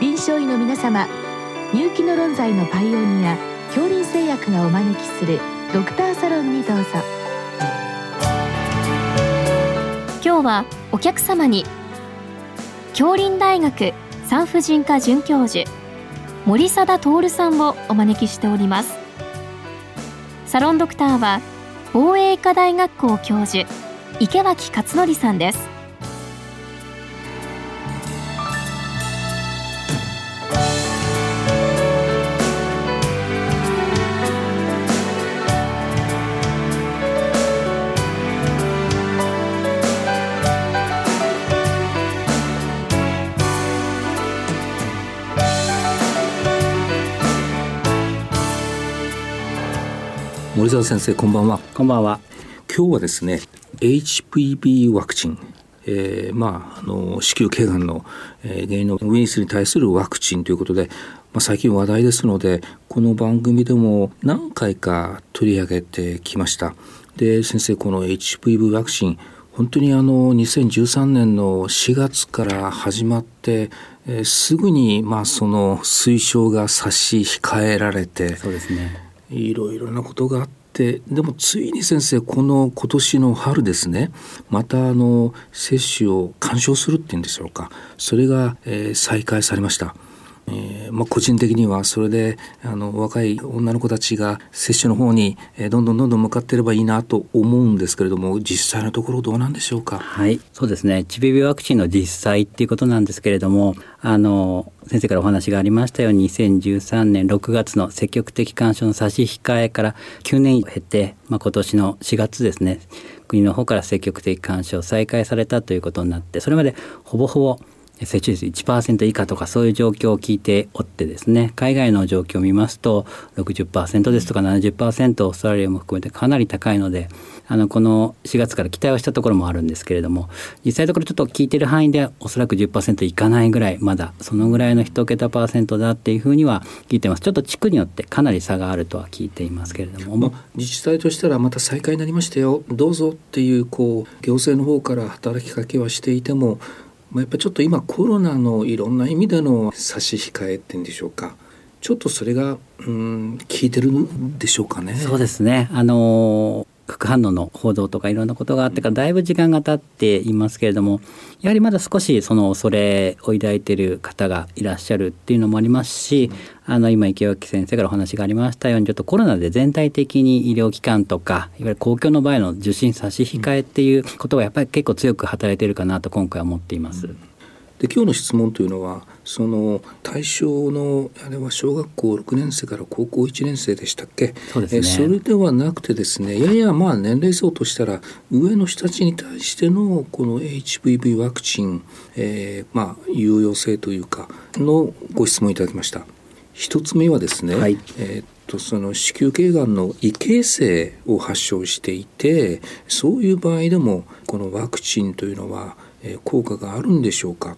臨床医の皆様入気の論剤のパイオニア恐林製薬がお招きするドクターサロンにどうぞ。今日はお客様に恐林大学産婦人科准教授森貞徹さんをお招きしております。サロンドクターは防衛医科大学校教授池脇勝則さんです。森澤先生こんばんは。こんばんは。今日はですね HPV ワクチン。えー、まあ、あの子宮頸がんの、えー、原因のウイルスに対するワクチンということで、まあ、最近話題ですのでこの番組でも何回か取り上げてきました。で先生この HPV ワクチン本当にあの2013年の4月から始まって、えー、すぐにまあその推奨が差し控えられてそうですねいろいろなことがあってでもついに先生この今年の春ですねまたあの接種を鑑賞するっていうんでしょうかそれが、えー、再開されました。えーまあ、個人的にはそれであの若い女の子たちが接種の方に、え、どんどんどんどん向かっていればいいなと思うんですけれども実際のところどうなんでしょうか？はい。そうですね。HPV ワクチンの実際っていうことなんですけれどもあの先生からお話がありましたように2013年6月の積極的干渉の差し控えから9年を経て、まあ、今年の4月ですね国の方から積極的干渉再開されたということになってそれまでほぼほぼ接種率1%以下とかそういう状況を聞いておってですね海外の状況を見ますと60%ですとか70%オーストラリアも含めてかなり高いのであのこの4月から期待をしたところもあるんですけれども実際のところちょっと聞いてる範囲でおそらく10%いかないぐらいまだそのぐらいの1桁パーセントだっていうふうには聞いてます。ちょっと地区によってかなり差があるとは聞いていますけれども、まあ、自治体としたらまた再開になりましたよ。どうぞっていうこう行政の方から働きかけはしていてもまあ、やっぱちょっと今コロナのいろんな意味での差し控えってんでしょうか。ちょっとそれがうん効いてるんでしょうかね。そうですね。あの副反応の報道とかいろんなことがあってからだいぶ時間が経っていますけれどもやはりまだ少しその恐れを抱いている方がいらっしゃるっていうのもありますし、あの今池脇先生からお話がありましたようにちょっとコロナで全体的に医療機関とかいわゆる公共の場合の受診差し控えっていうことがやっぱり結構強く働いているかなと今回は思っています。で今日の質問というのはその対象のあれは小学校6年生から高校1年生でしたっけ？そうです、ね、えそれではなくてですねややまあ年齢層としたら上の人たちに対してのこの HPV ワクチン、えー、まあ有用性というかのご質問いただきました。一つ目はですね、はい、えーとその子宮頸がんの異形成を発症していてそういう場合でもこのワクチンというのは、えー、効果があるんでしょうか？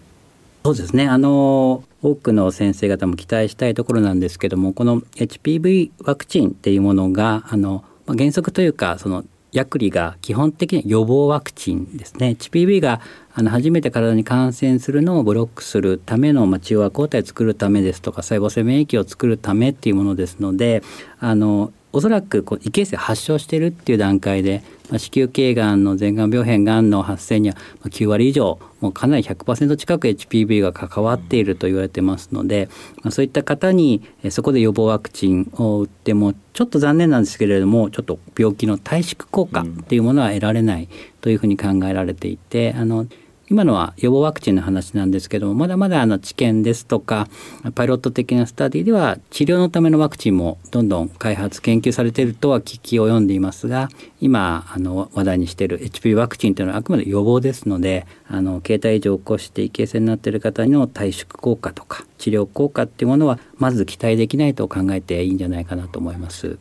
そうですね。あの多くの先生方も期待したいところなんですけどもこの HPV ワクチンっていうものがあの原則というかその薬理が基本的に予防ワクチンですね。HPV があの初めて体に感染するのをブロックするための、まあ、中和抗体を作るためですとか細胞性免疫を作るためっていうものですのであのおそらくこう異形成発症してるっていう段階でまあ、子宮頸がんの前がん病変がんの発生には9割以上もうかなり100%近く HPV が関わっていると言われてますので、まあ、そういった方にそこで予防ワクチンを打ってもちょっと残念なんですけれどもちょっと病気の退縮効果っていうものは得られないというふうに考えられていてあの今のは予防ワクチンの話なんですけどもまだまだあの治験ですとかパイロット的なスタディでは治療のためのワクチンもどんどん開発研究されているとは聞き及んでいますが今あの話題にしている HP ワクチンというのはあくまで予防ですのであの携帯異常を起こして異形成になっている方の退縮効果とか治療効果っていうものはまず期待できないと考えていいんじゃないかなと思います。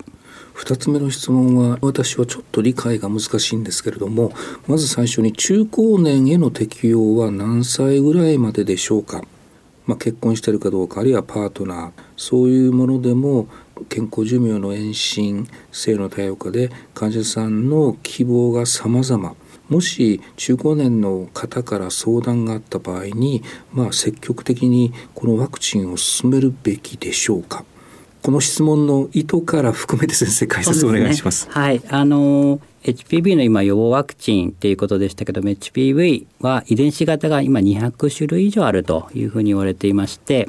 2つ目の質問は私はちょっと理解が難しいんですけれどもまず最初に中高年への適用は何歳ぐらいまででしょうか、まあ、結婚してるかどうかあるいはパートナー。そういうものでも健康寿命の延伸性の多様化で患者さんの希望が様々。もし中高年の方から相談があった場合に、まあ、積極的にこのワクチンを進めるべきでしょうか？この質問の意図から含めて先生解説お願いします。すね、はい、あの HPV の今予防ワクチンっていうことでしたけども HPV は遺伝子型が今200種類以上あるというふうに言われていまして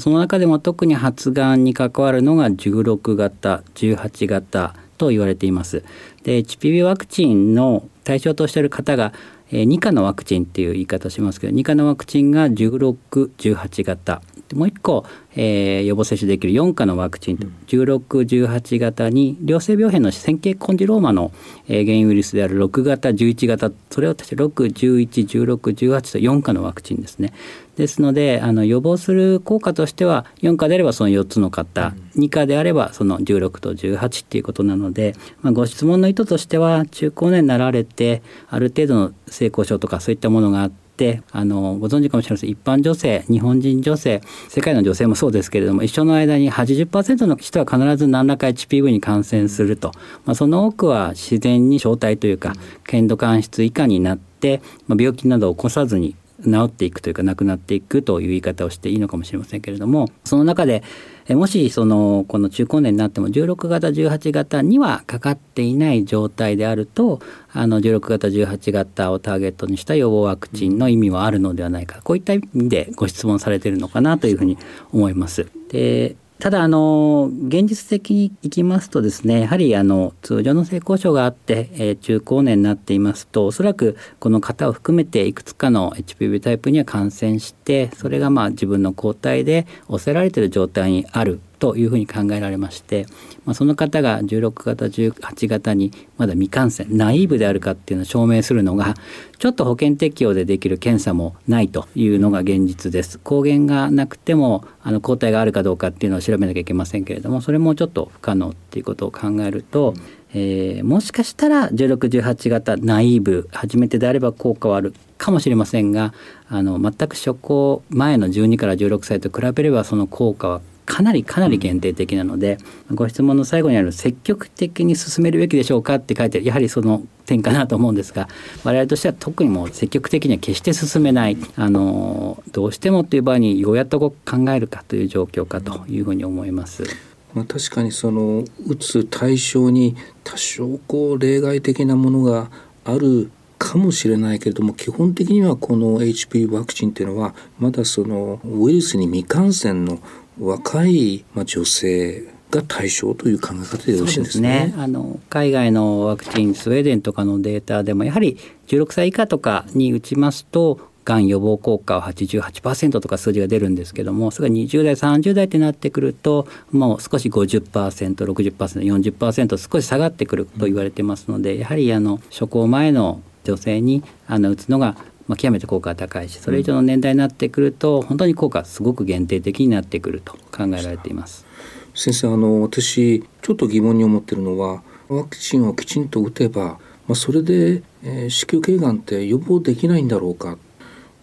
その中でも特に発がんに関わるのが16型18型と言われています。で HPV ワクチンの対象としている方が2価のワクチンっていう言い方しますけど2価のワクチンが1618型もう一個、えー、予防接種できる4価のワクチンと1618型に良性病変の線形コンジローマの、えー、原因ウイルスである6型11型それを足して6111618と4価のワクチンですね。ですのであの予防する効果としては4価であればその4つの型、うん、2価であればその16と18っていうことなので、まあ、ご質問の意図としては中高年になられてある程度の性交渉とかそういったものがあってってあのご存知かもしれません。一般女性日本人女性世界の女性もそうですけれども一緒の間に80%の人は必ず何らか HPV に感染すると、まあ、その多くは自然に正体というか剣道間質以下になって、まあ、病気などを起こさずに治っていくというかなくなっていくという言い方をしていいのかもしれませんけれどもその中でもしそのこの中高年になっても16型18型にはかかっていない状態であるとあの16型18型をターゲットにした予防ワクチンの意味はあるのではないかこういった意味でご質問されているのかなというふうに思います。でただあの現実的にいきますとですねやはりあの通常の性交渉があって、えー、中高年になっていますとおそらくこの方を含めていくつかの HPV タイプには感染してそれがまあ自分の抗体で抑えられている状態にある。というふうに考えられまして、まあ、その方が16型18型にまだ未感染ナイーブであるかっていうのを証明するのがちょっと保険適用でできる検査もないというのが現実です。抗原がなくてもあの抗体があるかどうかっていうのを調べなきゃいけませんけれどもそれもちょっと不可能っていうことを考えると、えー、もしかしたら1618型ナイーブ初めてであれば効果はあるかもしれませんがあの全く初行前の12から16歳と比べればその効果はかなりかなり限定的なので、うん、ご質問の最後にある積極的に進めるべきでしょうかって書いてやはりその点かなと思うんですが我々としては特にもう積極的には決して進めないあのどうしてもという場合にようやっと考えるかという状況かというふうに思います。まあ、確かにその打つ対象に多少こう例外的なものがあるかもしれないけれども基本的にはこの HP ワクチンっていうのはまだそのウイルスに未感染の若い、まあ、女性が対象という考え方でよろしいですね。ねあの海外のワクチンスウェーデンとかのデータでもやはり16歳以下とかに打ちますとがん予防効果は88%とか数字が出るんですけどもそれが20代30代ってなってくるともう少し 50%60%40% 少し下がってくると言われてますのでやはりあの初行前の女性にあの打つのがまあ、極めて効果が高いしそれ以上の年代になってくると、本当に効果すごく限定的になってくると考えられています。先生あの私ちょっと疑問に思ってるのはワクチンをきちんと打てば、まあ、それで、えー、子宮頸がんって予防できないんだろうか。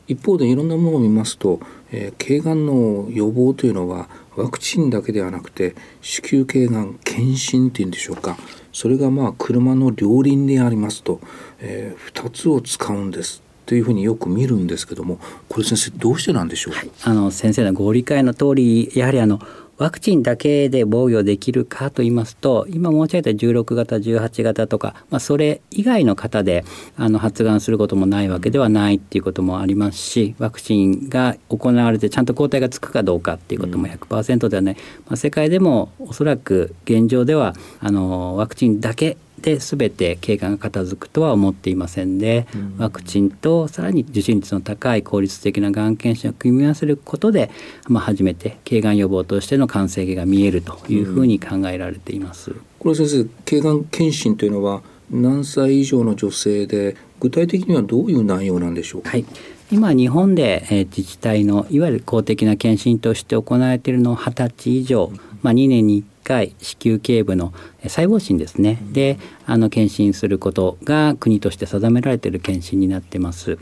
一方でいろんなものを見ますと、えー、頸がんの予防というのはワクチンだけではなくて子宮頸がん検診っていうんでしょうか。それがまあ車の両輪でありますと、えー、2つを使うんですというふうによく見るんですけどもこれ先生どうしてなんでしょう、はい、あの先生のご理解の通りやはりあのワクチンだけで防御できるかと言いますと今申し上げた16型18型とか、まあ、それ以外の方であの発がんすることもないわけではないっていうこともありますしワクチンが行われてちゃんと抗体がつくかどうかっていうことも100%ではない、まあ、世界でもおそらく現状ではあのワクチンだけで全て経過が片付くとは思っていませんで、うん、ワクチンとさらに受診率の高い効率的ながん検診を組み合わせることで、まあ、初めて頸がん予防としての完成形が見えるというふうに考えられています。うん、これ先生頸がん検診というのは何歳以上の女性で具体的にはどういう内容なんでしょう？か、はい今日本で、え自治体のいわゆる公的な検診として行われているのは20歳以上、まあ、2年に1回子宮頸部の細胞診ですね、であの検診することが国として定められている検診になってます。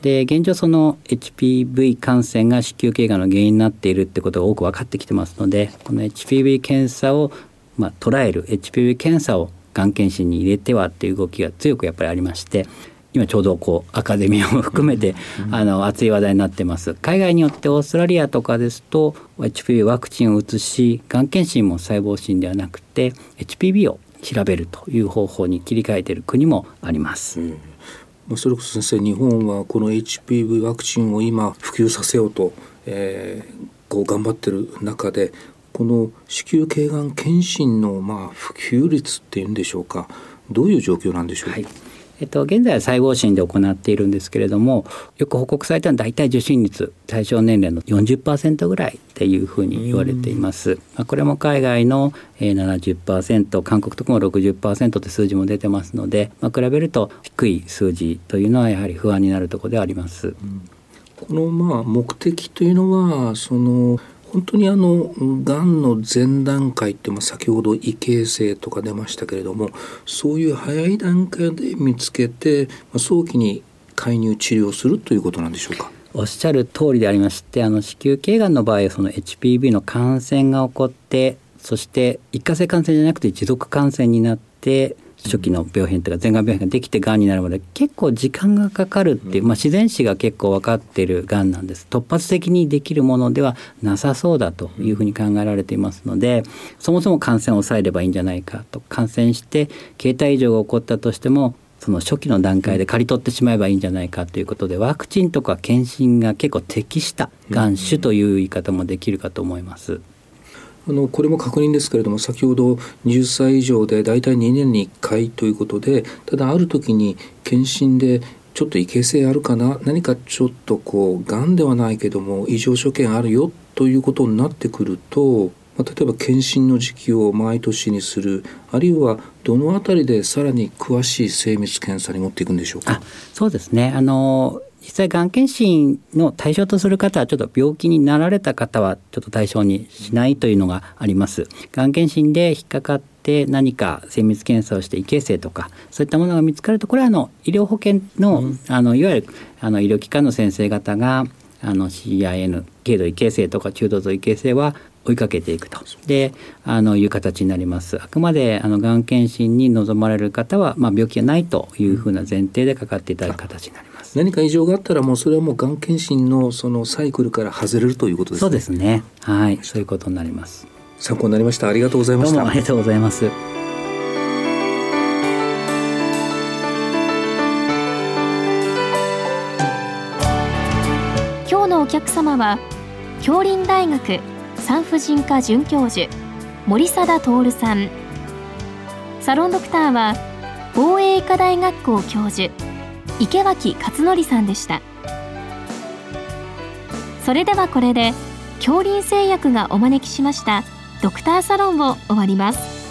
で現状その HPV 感染が子宮頸がんの原因になっているってことが多く分かってきてますのでこの HPV 検査を、まあ、捉える HPV 検査をがん検診に入れてはっていう動きが強くやっぱりありまして今ちょうどこうアカデミーも含めて、あの熱い話題になってます。海外によってオーストラリアとかですと HPV ワクチンを打つしがん検診も細胞診ではなくて HPV を調べるという方法に切り替えている国もあります。うん。それこそ先生日本はこの HPV ワクチンを今普及させようと、えー、こう頑張ってる中でこの子宮頸がん検診のまあ普及率っていうんでしょうかどういう状況なんでしょう？か、はいえっと、現在は細胞診で行っているんですけれどもよく報告されたのは大体受診率対象年齢の40%ぐらいっていうふうに言われています。まあ、これも海外の70%韓国とかも60%って数字も出てますので、まあ、比べると低い数字というのはやはり不安になるところではあります。このまあ目的というのはその本当にあのがんの前段階って先ほど異形成とか出ましたけれどもそういう早い段階で見つけて、早期に介入治療するということなんでしょうか？おっしゃる通りでありましてあの子宮頸がんの場合その HPV の感染が起こってそして一過性感染じゃなくて持続感染になって初期の病変というか前がん病変ができてがんになるまで結構時間がかかるっていう、まあ、自然史が結構分かっているがんなんです突発的にできるものではなさそうだというふうに考えられていますのでそもそも感染を抑えればいいんじゃないかと感染して形態異常が起こったとしてもその初期の段階で刈り取ってしまえばいいんじゃないかということでワクチンとか検診が結構適したがん種という言い方もできるかと思います。あのこれも確認ですけれども先ほど20歳以上で大体2年に1回ということでただある時に検診でちょっと異形成あるかな何かちょっとこうがんではないけども異常所見あるよということになってくるとまあ、例えば検診の時期を毎年にするあるいはどのあたりでさらに詳しい精密検査に持っていくんでしょうか？そうですね。あの実際がん検診の対象とする方はちょっと病気になられた方はちょっと対象にしないというのがあります。がん検診で引っかかって何か精密検査をして異形成とかそういったものが見つかるとこれはあの医療保険のうん、あのいわゆるあの医療機関の先生方があの CIN 軽度異形成とか中度度異形成は追いかけていくと。であのいう形になります。あくまであのがん検診に望まれる方は、まあ、病気がないというふうな前提でかかっていただく形になります。何か異常があったらもうそれはもうがん検診のそのサイクルから外れるということですね。そうですね。はい。そういうことになります。参考になりました。ありがとうございました。ありがとうございます。今日のお客様は京林大学産婦人科准教授森貞徹さん。サロンドクターは防衛医科大学校教授池脇勝則さんでした。それではこれで恐林製薬がお招きしましたドクターサロンを終わります。